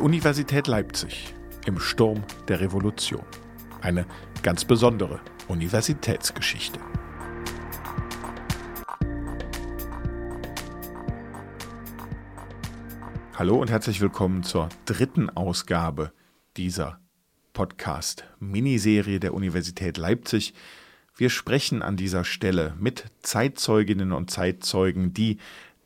Die Universität Leipzig im Sturm der Revolution. Eine ganz besondere Universitätsgeschichte. Hallo und herzlich willkommen zur dritten Ausgabe dieser Podcast-Miniserie der Universität Leipzig. Wir sprechen an dieser Stelle mit Zeitzeuginnen und Zeitzeugen, die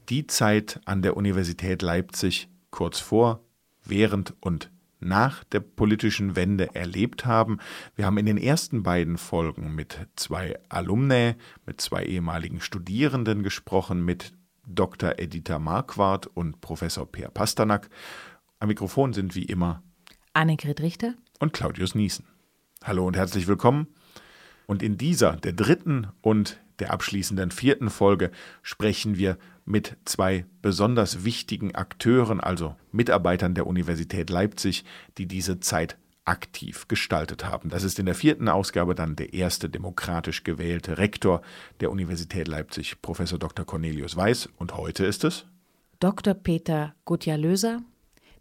die Zeit an der Universität Leipzig kurz vor, während und nach der politischen Wende erlebt haben. Wir haben in den ersten beiden Folgen mit zwei Alumni, mit zwei ehemaligen Studierenden gesprochen, mit Dr. Editha Marquardt und Professor Peer Pasternak. Am Mikrofon sind wie immer Annegret Richter und Claudius Niesen. Hallo und herzlich willkommen. Und in dieser, der dritten und der abschließenden vierten Folge, sprechen wir mit zwei besonders wichtigen Akteuren, also Mitarbeitern der Universität Leipzig, die diese Zeit aktiv gestaltet haben. Das ist in der vierten Ausgabe dann der erste demokratisch gewählte Rektor der Universität Leipzig, Professor Dr. Cornelius Weiß. Und heute ist es Dr. Peter Gutjahr-Löser.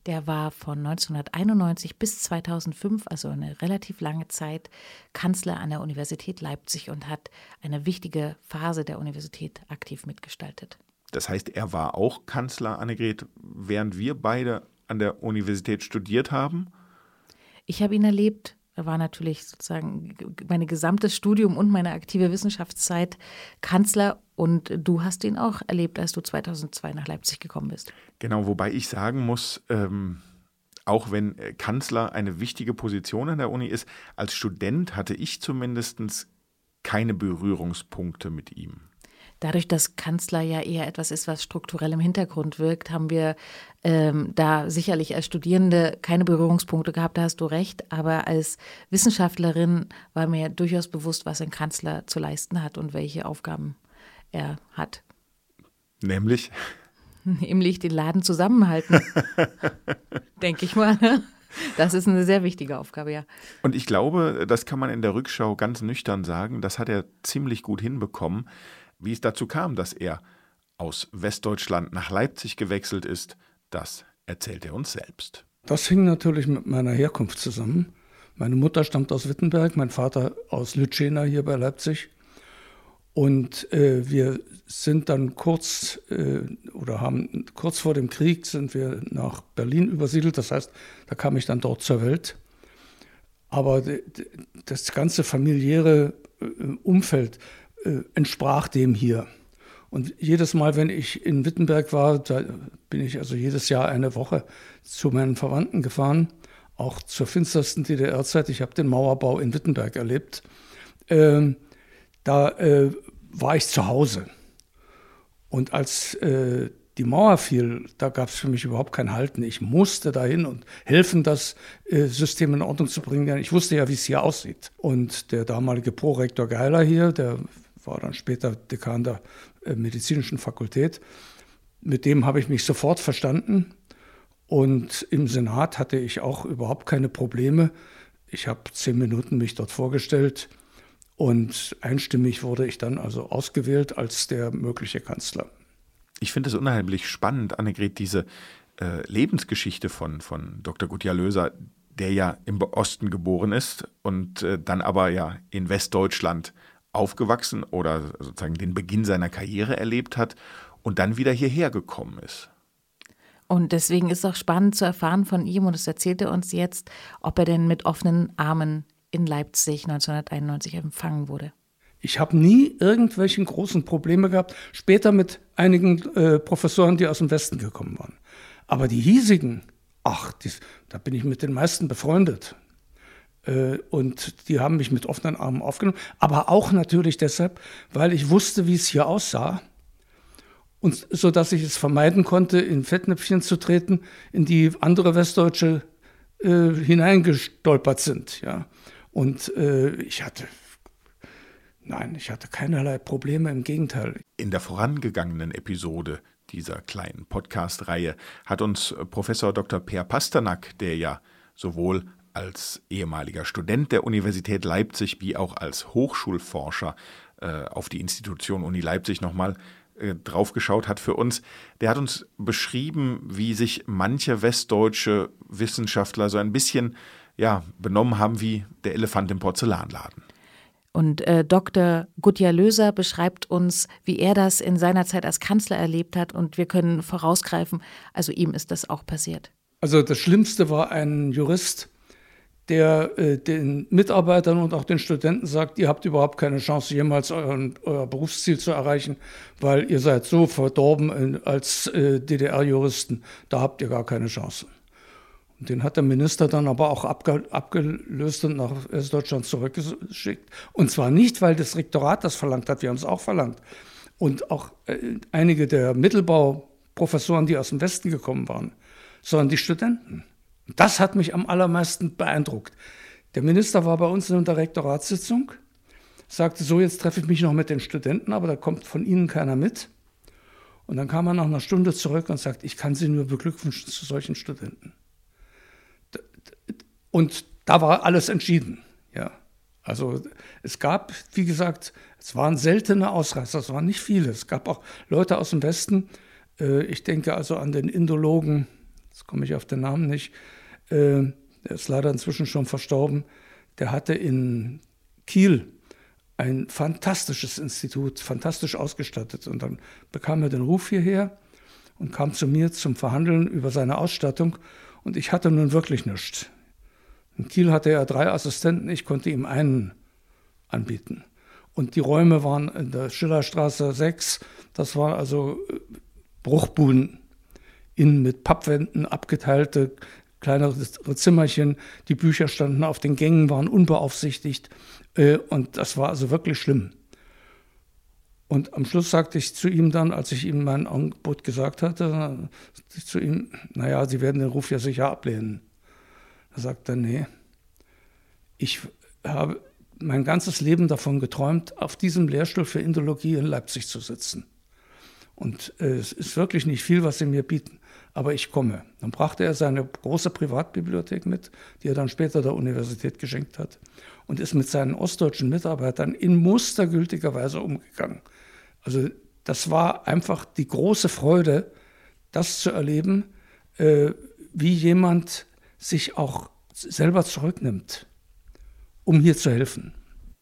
Der war von 1991 bis 2005, also eine relativ lange Zeit, Kanzler an der Universität Leipzig und hat eine wichtige Phase der Universität aktiv mitgestaltet. Das heißt, er war auch Kanzler, Annegret, während wir beide an der Universität studiert haben? Ich habe ihn erlebt. Er war natürlich sozusagen mein gesamtes Studium und meine aktive Wissenschaftszeit Kanzler und du hast ihn auch erlebt, als du 2002 nach Leipzig gekommen bist. Genau, wobei ich sagen muss, ähm, auch wenn Kanzler eine wichtige Position an der Uni ist, als Student hatte ich zumindest keine Berührungspunkte mit ihm. Dadurch, dass Kanzler ja eher etwas ist, was strukturell im Hintergrund wirkt, haben wir ähm, da sicherlich als Studierende keine Berührungspunkte gehabt, da hast du recht. Aber als Wissenschaftlerin war mir durchaus bewusst, was ein Kanzler zu leisten hat und welche Aufgaben er hat. Nämlich? Nämlich den Laden zusammenhalten. Denke ich mal. Das ist eine sehr wichtige Aufgabe, ja. Und ich glaube, das kann man in der Rückschau ganz nüchtern sagen, das hat er ziemlich gut hinbekommen. Wie es dazu kam, dass er aus Westdeutschland nach Leipzig gewechselt ist, das erzählt er uns selbst. Das hing natürlich mit meiner Herkunft zusammen. Meine Mutter stammt aus Wittenberg, mein Vater aus Lütschena hier bei Leipzig. Und äh, wir sind dann kurz äh, oder haben kurz vor dem Krieg sind wir nach Berlin übersiedelt. Das heißt, da kam ich dann dort zur Welt. Aber das ganze familiäre äh, Umfeld entsprach dem hier. Und jedes Mal, wenn ich in Wittenberg war, da bin ich also jedes Jahr eine Woche zu meinen Verwandten gefahren, auch zur finstersten DDR-Zeit. Ich habe den Mauerbau in Wittenberg erlebt. Ähm, da äh, war ich zu Hause. Und als äh, die Mauer fiel, da gab es für mich überhaupt kein Halten. Ich musste dahin und helfen, das äh, System in Ordnung zu bringen. Ich wusste ja, wie es hier aussieht. Und der damalige Prorektor Geiler hier, der war dann später Dekan der äh, medizinischen Fakultät. Mit dem habe ich mich sofort verstanden. Und im Senat hatte ich auch überhaupt keine Probleme. Ich habe zehn Minuten mich dort vorgestellt und einstimmig wurde ich dann also ausgewählt als der mögliche Kanzler. Ich finde es unheimlich spannend, Annegret, diese äh, Lebensgeschichte von, von Dr. Gutjahr Löser, der ja im Osten geboren ist und äh, dann aber ja in Westdeutschland aufgewachsen oder sozusagen den Beginn seiner Karriere erlebt hat und dann wieder hierher gekommen ist. Und deswegen ist es auch spannend zu erfahren von ihm, und das erzählt er uns jetzt, ob er denn mit offenen Armen in Leipzig 1991 empfangen wurde. Ich habe nie irgendwelche großen Probleme gehabt, später mit einigen äh, Professoren, die aus dem Westen gekommen waren. Aber die hiesigen, ach, die, da bin ich mit den meisten befreundet. Äh, und die haben mich mit offenen Armen aufgenommen. Aber auch natürlich deshalb, weil ich wusste, wie es hier aussah. Und so dass ich es vermeiden konnte, in Fettnäpfchen zu treten, in die andere Westdeutsche äh, hineingestolpert sind. Ja. Und äh, ich hatte Nein, ich hatte keinerlei Probleme, im Gegenteil. In der vorangegangenen Episode dieser kleinen Podcast-Reihe hat uns Professor Dr. Per Pasternak, der ja sowohl als ehemaliger Student der Universität Leipzig wie auch als Hochschulforscher äh, auf die Institution Uni Leipzig nochmal äh, draufgeschaut hat für uns, der hat uns beschrieben, wie sich manche westdeutsche Wissenschaftler so ein bisschen ja, benommen haben wie der Elefant im Porzellanladen. Und äh, Dr. Gutjahr Löser beschreibt uns, wie er das in seiner Zeit als Kanzler erlebt hat. Und wir können vorausgreifen, also ihm ist das auch passiert. Also das Schlimmste war ein Jurist, der äh, den Mitarbeitern und auch den Studenten sagt, ihr habt überhaupt keine Chance, jemals euren, euer Berufsziel zu erreichen, weil ihr seid so verdorben als äh, DDR-Juristen, da habt ihr gar keine Chance. Und den hat der Minister dann aber auch abge abgelöst und nach Westdeutschland zurückgeschickt. Und zwar nicht, weil das Rektorat das verlangt hat, wir haben es auch verlangt. Und auch äh, einige der Mittelbauprofessoren, die aus dem Westen gekommen waren, sondern die Studenten. Das hat mich am allermeisten beeindruckt. Der Minister war bei uns in der Rektoratssitzung, sagte so, jetzt treffe ich mich noch mit den Studenten, aber da kommt von Ihnen keiner mit. Und dann kam er nach einer Stunde zurück und sagt, ich kann Sie nur beglückwünschen zu solchen Studenten. Und da war alles entschieden. Ja. Also es gab, wie gesagt, es waren seltene Ausreißer, es waren nicht viele. Es gab auch Leute aus dem Westen, äh, ich denke also an den Indologen, jetzt komme ich auf den Namen nicht, äh, der ist leider inzwischen schon verstorben, der hatte in Kiel ein fantastisches Institut, fantastisch ausgestattet. Und dann bekam er den Ruf hierher und kam zu mir zum Verhandeln über seine Ausstattung. Und ich hatte nun wirklich nichts. In Kiel hatte er drei Assistenten, ich konnte ihm einen anbieten. Und die Räume waren in der Schillerstraße 6, das war also äh, Bruchbuden, innen mit Pappwänden abgeteilte kleinere Zimmerchen. Die Bücher standen auf den Gängen, waren unbeaufsichtigt. Äh, und das war also wirklich schlimm. Und am Schluss sagte ich zu ihm dann, als ich ihm mein Angebot gesagt hatte, zu ihm, naja, Sie werden den Ruf ja sicher ablehnen. Er, nee, ich habe mein ganzes Leben davon geträumt, auf diesem Lehrstuhl für Indologie in Leipzig zu sitzen. Und äh, es ist wirklich nicht viel, was sie mir bieten, aber ich komme. Dann brachte er seine große Privatbibliothek mit, die er dann später der Universität geschenkt hat, und ist mit seinen ostdeutschen Mitarbeitern in mustergültiger Weise umgegangen. Also das war einfach die große Freude, das zu erleben, äh, wie jemand sich auch selber zurücknimmt, um hier zu helfen.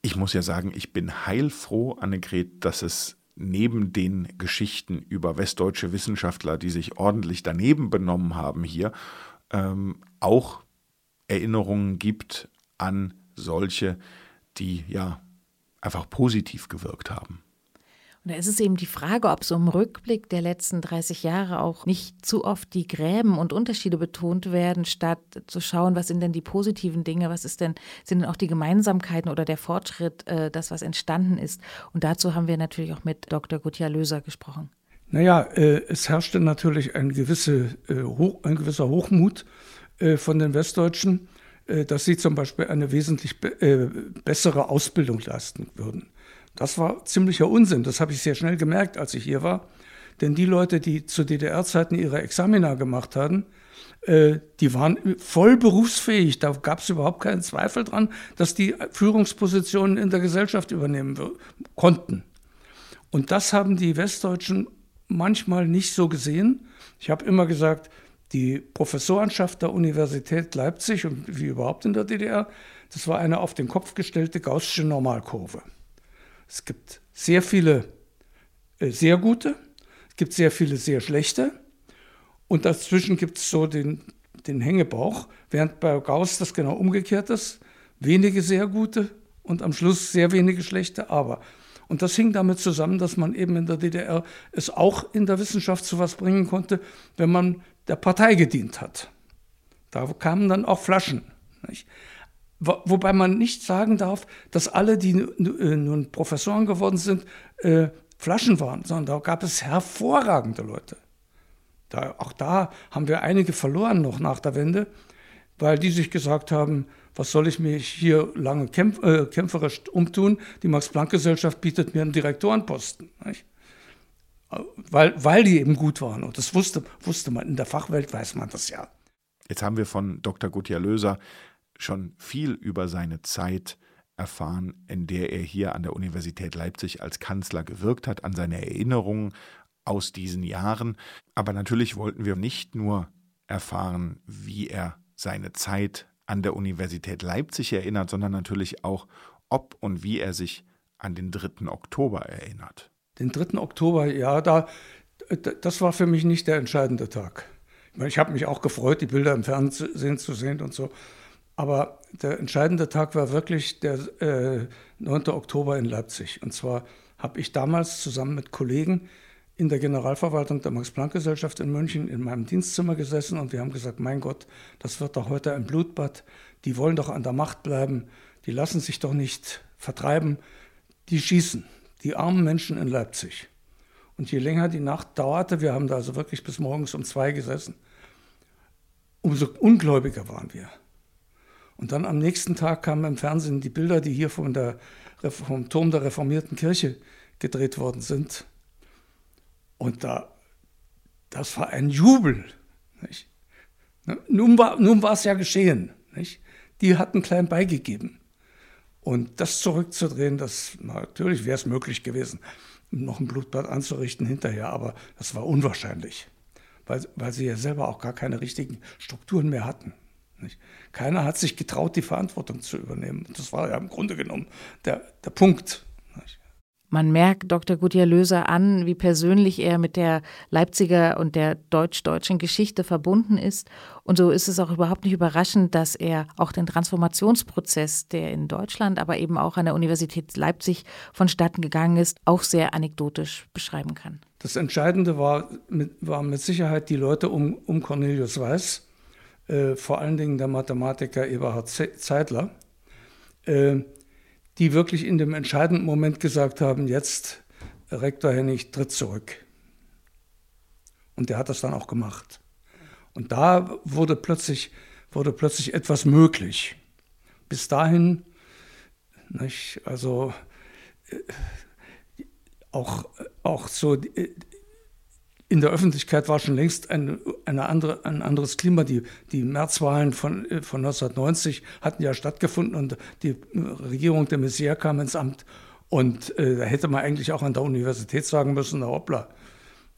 Ich muss ja sagen, ich bin heilfroh, Annegret, dass es neben den Geschichten über westdeutsche Wissenschaftler, die sich ordentlich daneben benommen haben hier, ähm, auch Erinnerungen gibt an solche, die ja einfach positiv gewirkt haben. Und da ist es eben die Frage, ob so im Rückblick der letzten 30 Jahre auch nicht zu oft die Gräben und Unterschiede betont werden, statt zu schauen, was sind denn die positiven Dinge, was ist denn, sind denn auch die Gemeinsamkeiten oder der Fortschritt, äh, das, was entstanden ist. Und dazu haben wir natürlich auch mit Dr. Gutjahr Löser gesprochen. Naja, äh, es herrschte natürlich ein, gewisse, äh, hoch, ein gewisser Hochmut äh, von den Westdeutschen, äh, dass sie zum Beispiel eine wesentlich be äh, bessere Ausbildung leisten würden. Das war ziemlicher Unsinn. Das habe ich sehr schnell gemerkt, als ich hier war. Denn die Leute, die zu DDR-Zeiten ihre Examina gemacht hatten, äh, die waren voll berufsfähig. Da gab es überhaupt keinen Zweifel dran, dass die Führungspositionen in der Gesellschaft übernehmen konnten. Und das haben die Westdeutschen manchmal nicht so gesehen. Ich habe immer gesagt, die Professorenschaft der Universität Leipzig und wie überhaupt in der DDR, das war eine auf den Kopf gestellte gaußsche Normalkurve. Es gibt sehr viele äh, sehr gute, es gibt sehr viele sehr schlechte und dazwischen gibt es so den, den Hängebauch, während bei Gauss das genau umgekehrt ist. Wenige sehr gute und am Schluss sehr wenige schlechte, aber. Und das hing damit zusammen, dass man eben in der DDR es auch in der Wissenschaft zu was bringen konnte, wenn man der Partei gedient hat. Da kamen dann auch Flaschen. Nicht? Wobei man nicht sagen darf, dass alle, die äh, nun Professoren geworden sind, äh, Flaschen waren, sondern da gab es hervorragende Leute. Da, auch da haben wir einige verloren noch nach der Wende, weil die sich gesagt haben, was soll ich mich hier lange kämpf äh, kämpferisch umtun? Die Max-Planck-Gesellschaft bietet mir einen Direktorenposten. Nicht? Weil, weil die eben gut waren. Und das wusste, wusste man. In der Fachwelt weiß man das ja. Jetzt haben wir von Dr. Gutjahr Löser schon viel über seine Zeit erfahren, in der er hier an der Universität Leipzig als Kanzler gewirkt hat, an seine Erinnerungen aus diesen Jahren. Aber natürlich wollten wir nicht nur erfahren, wie er seine Zeit an der Universität Leipzig erinnert, sondern natürlich auch, ob und wie er sich an den 3. Oktober erinnert. Den 3. Oktober, ja, da, das war für mich nicht der entscheidende Tag. Ich, ich habe mich auch gefreut, die Bilder im Fernsehen zu sehen und so. Aber der entscheidende Tag war wirklich der äh, 9. Oktober in Leipzig. Und zwar habe ich damals zusammen mit Kollegen in der Generalverwaltung der Max-Planck-Gesellschaft in München in meinem Dienstzimmer gesessen und wir haben gesagt, mein Gott, das wird doch heute ein Blutbad. Die wollen doch an der Macht bleiben. Die lassen sich doch nicht vertreiben. Die schießen. Die armen Menschen in Leipzig. Und je länger die Nacht dauerte, wir haben da also wirklich bis morgens um zwei gesessen, umso ungläubiger waren wir. Und dann am nächsten Tag kamen im Fernsehen die Bilder, die hier von der, vom Turm der reformierten Kirche gedreht worden sind. Und da, das war ein Jubel. Nicht? Nun war, nun es ja geschehen. Nicht? Die hatten klein beigegeben. Und das zurückzudrehen, das natürlich wäre es möglich gewesen, noch ein Blutbad anzurichten hinterher, aber das war unwahrscheinlich, weil, weil sie ja selber auch gar keine richtigen Strukturen mehr hatten. Nicht? Keiner hat sich getraut, die Verantwortung zu übernehmen. Das war ja im Grunde genommen der, der Punkt. Nicht? Man merkt Dr. Gutjahr Löser an, wie persönlich er mit der Leipziger und der deutsch-deutschen Geschichte verbunden ist. Und so ist es auch überhaupt nicht überraschend, dass er auch den Transformationsprozess, der in Deutschland, aber eben auch an der Universität Leipzig vonstatten gegangen ist, auch sehr anekdotisch beschreiben kann. Das Entscheidende war mit, war mit Sicherheit die Leute um, um Cornelius Weiß, äh, vor allen Dingen der Mathematiker Eberhard Zeitler. Äh, die wirklich in dem entscheidenden Moment gesagt haben, jetzt Rektor Hennig tritt zurück. Und der hat das dann auch gemacht. Und da wurde plötzlich, wurde plötzlich etwas möglich. Bis dahin, nicht, also äh, auch, auch so äh, in der Öffentlichkeit war schon längst ein, eine andere, ein anderes Klima. Die, die Märzwahlen von, von 1990 hatten ja stattgefunden und die Regierung der Messier kam ins Amt. Und äh, da hätte man eigentlich auch an der Universität sagen müssen, na hoppla,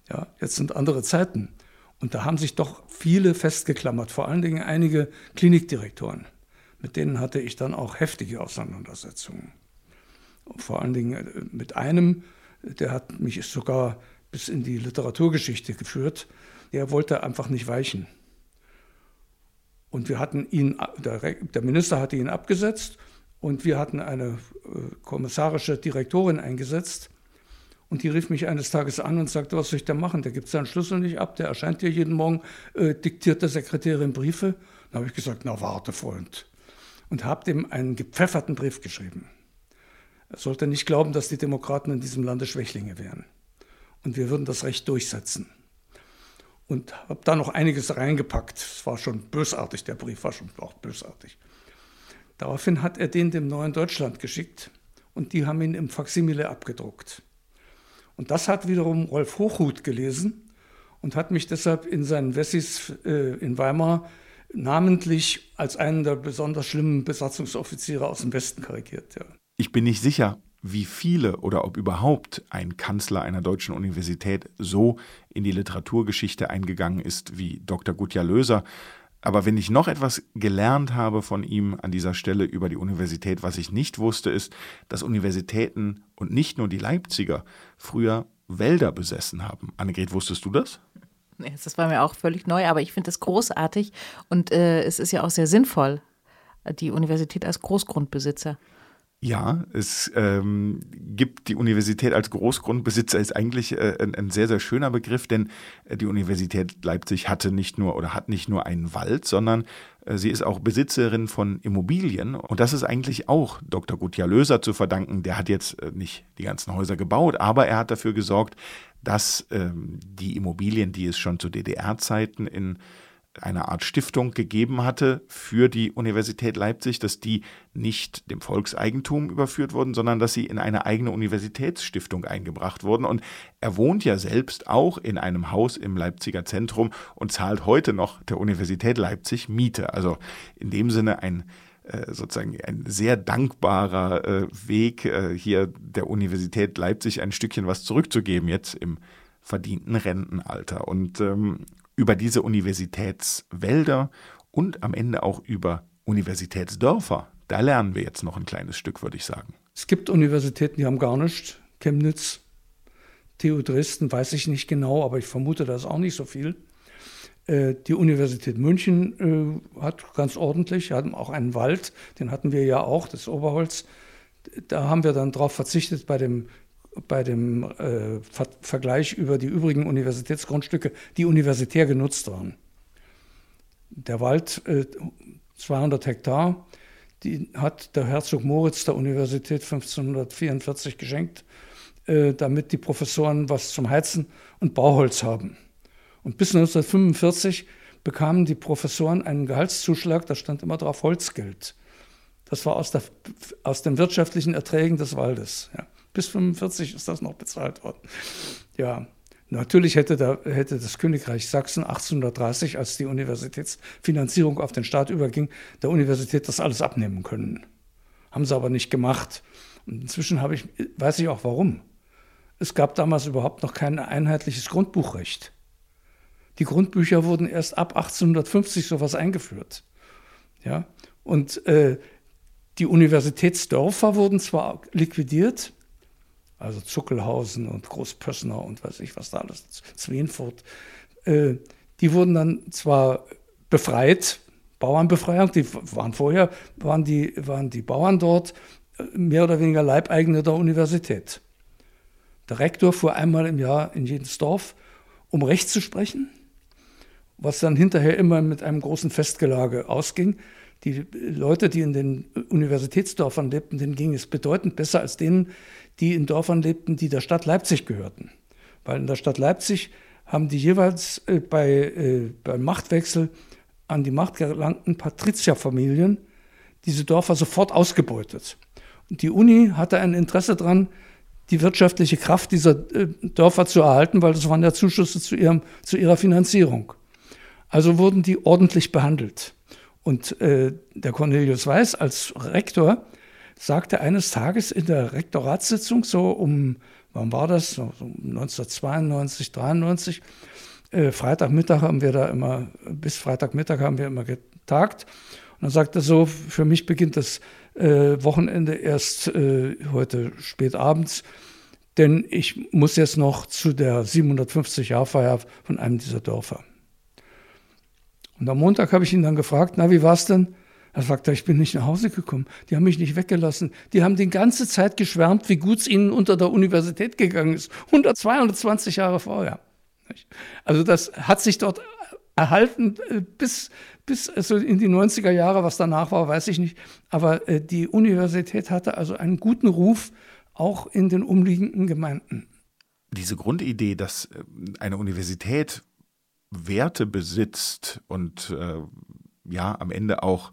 ja, jetzt sind andere Zeiten. Und da haben sich doch viele festgeklammert, vor allen Dingen einige Klinikdirektoren. Mit denen hatte ich dann auch heftige Auseinandersetzungen. Vor allen Dingen äh, mit einem, der hat mich sogar bis in die Literaturgeschichte geführt. Er wollte einfach nicht weichen. Und wir hatten ihn, der, Minister hatte ihn abgesetzt und wir hatten eine äh, kommissarische Direktorin eingesetzt. Und die rief mich eines Tages an und sagte, was soll ich da machen? Der gibt seinen Schlüssel nicht ab, der erscheint hier jeden Morgen, äh, diktiert der Sekretärin Briefe. Dann habe ich gesagt, na warte, Freund. Und habe dem einen gepfefferten Brief geschrieben. Er sollte nicht glauben, dass die Demokraten in diesem Lande Schwächlinge wären und wir würden das Recht durchsetzen. Und habe da noch einiges reingepackt. Es war schon bösartig, der Brief war schon auch bösartig. Daraufhin hat er den dem Neuen Deutschland geschickt und die haben ihn im Faksimile abgedruckt. Und das hat wiederum Rolf Hochhuth gelesen und hat mich deshalb in seinen Wessis äh, in Weimar namentlich als einen der besonders schlimmen Besatzungsoffiziere aus dem Westen karikiert. Ja. Ich bin nicht sicher, wie viele oder ob überhaupt ein Kanzler einer deutschen Universität so in die Literaturgeschichte eingegangen ist wie Dr. Gutjahr Löser. Aber wenn ich noch etwas gelernt habe von ihm an dieser Stelle über die Universität, was ich nicht wusste, ist, dass Universitäten und nicht nur die Leipziger früher Wälder besessen haben. Annegret, wusstest du das? Das war mir auch völlig neu, aber ich finde das großartig und äh, es ist ja auch sehr sinnvoll, die Universität als Großgrundbesitzer. Ja, es ähm, gibt die Universität als Großgrundbesitzer, ist eigentlich äh, ein, ein, sehr, sehr schöner Begriff, denn äh, die Universität Leipzig hatte nicht nur oder hat nicht nur einen Wald, sondern äh, sie ist auch Besitzerin von Immobilien. Und das ist eigentlich auch Dr. Gutjahr Löser zu verdanken. Der hat jetzt äh, nicht die ganzen Häuser gebaut, aber er hat dafür gesorgt, dass ähm, die Immobilien, die es schon zu DDR-Zeiten in eine Art Stiftung gegeben hatte für die Universität Leipzig, dass die nicht dem Volkseigentum überführt wurden, sondern dass sie in eine eigene Universitätsstiftung eingebracht wurden. Und er wohnt ja selbst auch in einem Haus im Leipziger Zentrum und zahlt heute noch der Universität Leipzig Miete. Also in dem Sinne ein äh, sozusagen ein sehr dankbarer äh, Weg, äh, hier der Universität Leipzig ein Stückchen was zurückzugeben, jetzt im verdienten Rentenalter. Und ähm, über diese Universitätswälder und am Ende auch über Universitätsdörfer, da lernen wir jetzt noch ein kleines Stück, würde ich sagen. Es gibt Universitäten, die haben gar nichts. Chemnitz, TU Dresden, weiß ich nicht genau, aber ich vermute, da ist auch nicht so viel. Äh, die Universität München äh, hat ganz ordentlich, hat auch einen Wald, den hatten wir ja auch, das Oberholz. Da haben wir dann darauf verzichtet bei dem, bei dem äh, Ver Vergleich über die übrigen Universitätsgrundstücke, die universitär genutzt waren. Der Wald, äh, 200 Hektar, die hat der Herzog Moritz der Universität 1544 geschenkt, äh, damit die Professoren was zum Heizen und Bauholz haben. Und bis 1945 bekamen die Professoren einen Gehaltszuschlag, da stand immer drauf Holzgeld. Das war aus, der, aus den wirtschaftlichen Erträgen des Waldes. Ja. Bis 1945 ist das noch bezahlt worden. Ja, natürlich hätte, da, hätte das Königreich Sachsen 1830, als die Universitätsfinanzierung auf den Staat überging, der Universität das alles abnehmen können. Haben sie aber nicht gemacht. Und inzwischen ich, weiß ich auch warum. Es gab damals überhaupt noch kein einheitliches Grundbuchrecht. Die Grundbücher wurden erst ab 1850 sowas eingeführt. Ja? Und äh, die Universitätsdörfer wurden zwar liquidiert, also Zuckelhausen und Großpössner und weiß ich was da alles, Zwienfurt, äh, die wurden dann zwar befreit, Bauernbefreiung, die waren vorher, waren die, waren die Bauern dort äh, mehr oder weniger Leibeigene der Universität. Der Rektor fuhr einmal im Jahr in jedes Dorf, um Recht zu sprechen was dann hinterher immer mit einem großen Festgelage ausging. Die Leute, die in den Universitätsdörfern lebten, denen ging es bedeutend besser als denen, die in Dörfern lebten, die der Stadt Leipzig gehörten. Weil in der Stadt Leipzig haben die jeweils äh, bei, äh, beim Machtwechsel an die Macht gelangten Patrizierfamilien diese Dörfer sofort ausgebeutet. Und die Uni hatte ein Interesse daran, die wirtschaftliche Kraft dieser äh, Dörfer zu erhalten, weil das waren ja Zuschüsse zu, ihrem, zu ihrer Finanzierung. Also wurden die ordentlich behandelt. Und äh, der Cornelius Weiß als Rektor sagte eines Tages in der Rektoratssitzung, so um, wann war das, so, so 1992, 93, äh, Freitagmittag haben wir da immer, bis Freitagmittag haben wir immer getagt. Und dann sagte er so, für mich beginnt das äh, Wochenende erst äh, heute spät abends, denn ich muss jetzt noch zu der 750-Jahr-Feier von einem dieser Dörfer. Und am Montag habe ich ihn dann gefragt, na, wie war's denn? Er sagte, ich bin nicht nach Hause gekommen. Die haben mich nicht weggelassen. Die haben die ganze Zeit geschwärmt, wie gut es ihnen unter der Universität gegangen ist. 100, 220 Jahre vorher. Also das hat sich dort erhalten äh, bis, bis also in die 90er Jahre. Was danach war, weiß ich nicht. Aber äh, die Universität hatte also einen guten Ruf, auch in den umliegenden Gemeinden. Diese Grundidee, dass eine Universität Werte besitzt und äh, ja am Ende auch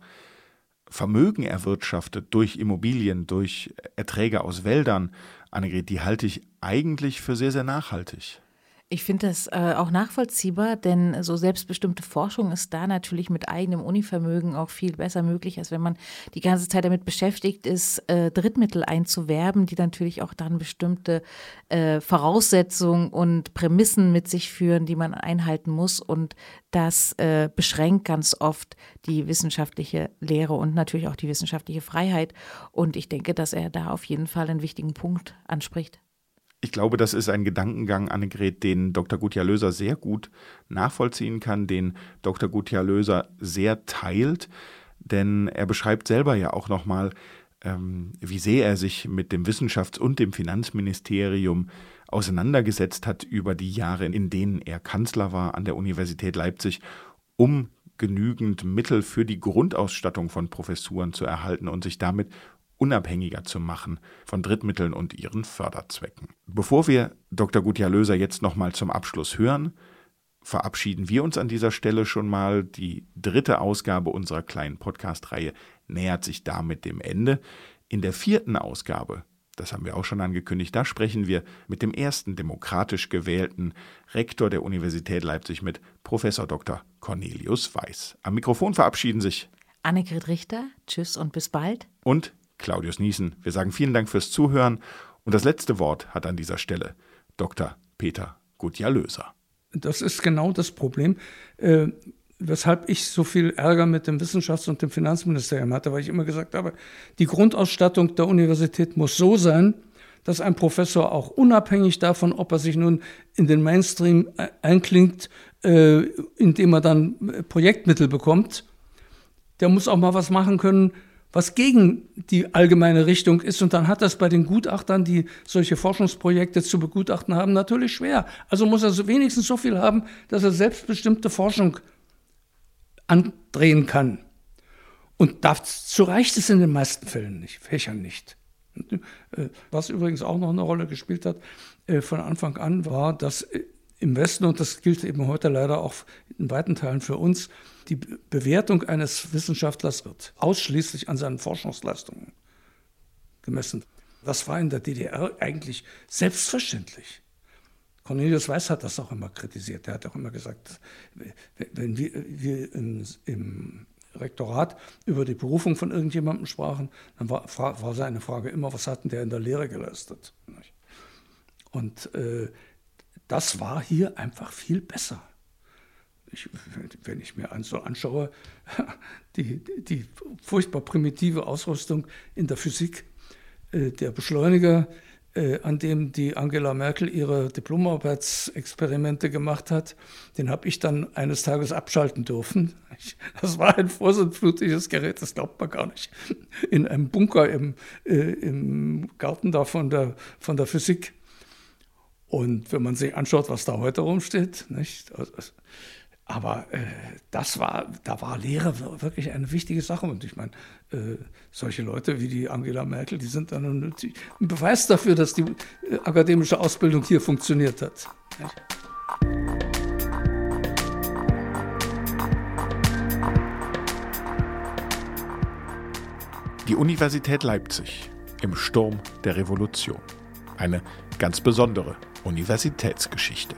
Vermögen erwirtschaftet durch Immobilien, durch Erträge aus Wäldern, Annegret, die halte ich eigentlich für sehr, sehr nachhaltig. Ich finde das äh, auch nachvollziehbar, denn so selbstbestimmte Forschung ist da natürlich mit eigenem Univermögen auch viel besser möglich, als wenn man die ganze Zeit damit beschäftigt ist, äh, Drittmittel einzuwerben, die natürlich auch dann bestimmte äh, Voraussetzungen und Prämissen mit sich führen, die man einhalten muss. Und das äh, beschränkt ganz oft die wissenschaftliche Lehre und natürlich auch die wissenschaftliche Freiheit. Und ich denke, dass er da auf jeden Fall einen wichtigen Punkt anspricht. Ich glaube, das ist ein Gedankengang, Annegret, den Dr. Gutjahr Löser sehr gut nachvollziehen kann, den Dr. Gutjahr Löser sehr teilt, denn er beschreibt selber ja auch nochmal, ähm, wie sehr er sich mit dem Wissenschafts- und dem Finanzministerium auseinandergesetzt hat über die Jahre, in denen er Kanzler war an der Universität Leipzig, um genügend Mittel für die Grundausstattung von Professuren zu erhalten und sich damit unabhängiger zu machen von Drittmitteln und ihren Förderzwecken. Bevor wir Dr. Gutjahr Löser jetzt nochmal zum Abschluss hören, verabschieden wir uns an dieser Stelle schon mal. Die dritte Ausgabe unserer kleinen Podcast-Reihe nähert sich damit dem Ende. In der vierten Ausgabe, das haben wir auch schon angekündigt, da sprechen wir mit dem ersten demokratisch gewählten Rektor der Universität Leipzig mit Professor Dr. Cornelius Weiß. Am Mikrofon verabschieden sich Annegret Richter, tschüss und bis bald. Und Claudius Niesen. Wir sagen vielen Dank fürs Zuhören. Und das letzte Wort hat an dieser Stelle Dr. Peter Gutjahr-Löser. Das ist genau das Problem, äh, weshalb ich so viel Ärger mit dem Wissenschafts- und dem Finanzministerium hatte, weil ich immer gesagt habe, die Grundausstattung der Universität muss so sein, dass ein Professor auch unabhängig davon, ob er sich nun in den Mainstream einklingt, äh, indem er dann äh, Projektmittel bekommt, der muss auch mal was machen können, was gegen die allgemeine Richtung ist. Und dann hat das bei den Gutachtern, die solche Forschungsprojekte zu begutachten haben, natürlich schwer. Also muss er so wenigstens so viel haben, dass er selbstbestimmte Forschung andrehen kann. Und dazu reicht es in den meisten Fällen nicht, Fächern nicht. Äh, was übrigens auch noch eine Rolle gespielt hat äh, von Anfang an, war, dass äh, im Westen, und das gilt eben heute leider auch in weiten Teilen für uns, die Bewertung eines Wissenschaftlers wird ausschließlich an seinen Forschungsleistungen gemessen. Das war in der DDR eigentlich selbstverständlich. Cornelius Weiß hat das auch immer kritisiert. Er hat auch immer gesagt, wenn wir, wir im, im Rektorat über die Berufung von irgendjemandem sprachen, dann war, war seine Frage immer, was hat denn der in der Lehre geleistet? Und äh, das war hier einfach viel besser. Ich, wenn ich mir so anschaue, die, die furchtbar primitive Ausrüstung in der Physik, äh, der Beschleuniger, äh, an dem die Angela Merkel ihre Diplomarbeitsexperimente gemacht hat, den habe ich dann eines Tages abschalten dürfen. das war ein vorsitzflutliches Gerät, das glaubt man gar nicht. In einem Bunker im, äh, im Garten da von der, von der Physik. Und wenn man sich anschaut, was da heute rumsteht, nicht? Also, aber äh, das war, da war Lehre wirklich eine wichtige Sache. Und ich meine, äh, solche Leute wie die Angela Merkel, die sind dann ein Beweis dafür, dass die äh, akademische Ausbildung hier funktioniert hat. Die Universität Leipzig im Sturm der Revolution. Eine ganz besondere Universitätsgeschichte.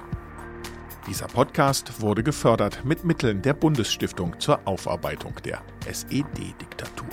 Dieser Podcast wurde gefördert mit Mitteln der Bundesstiftung zur Aufarbeitung der SED-Diktatur.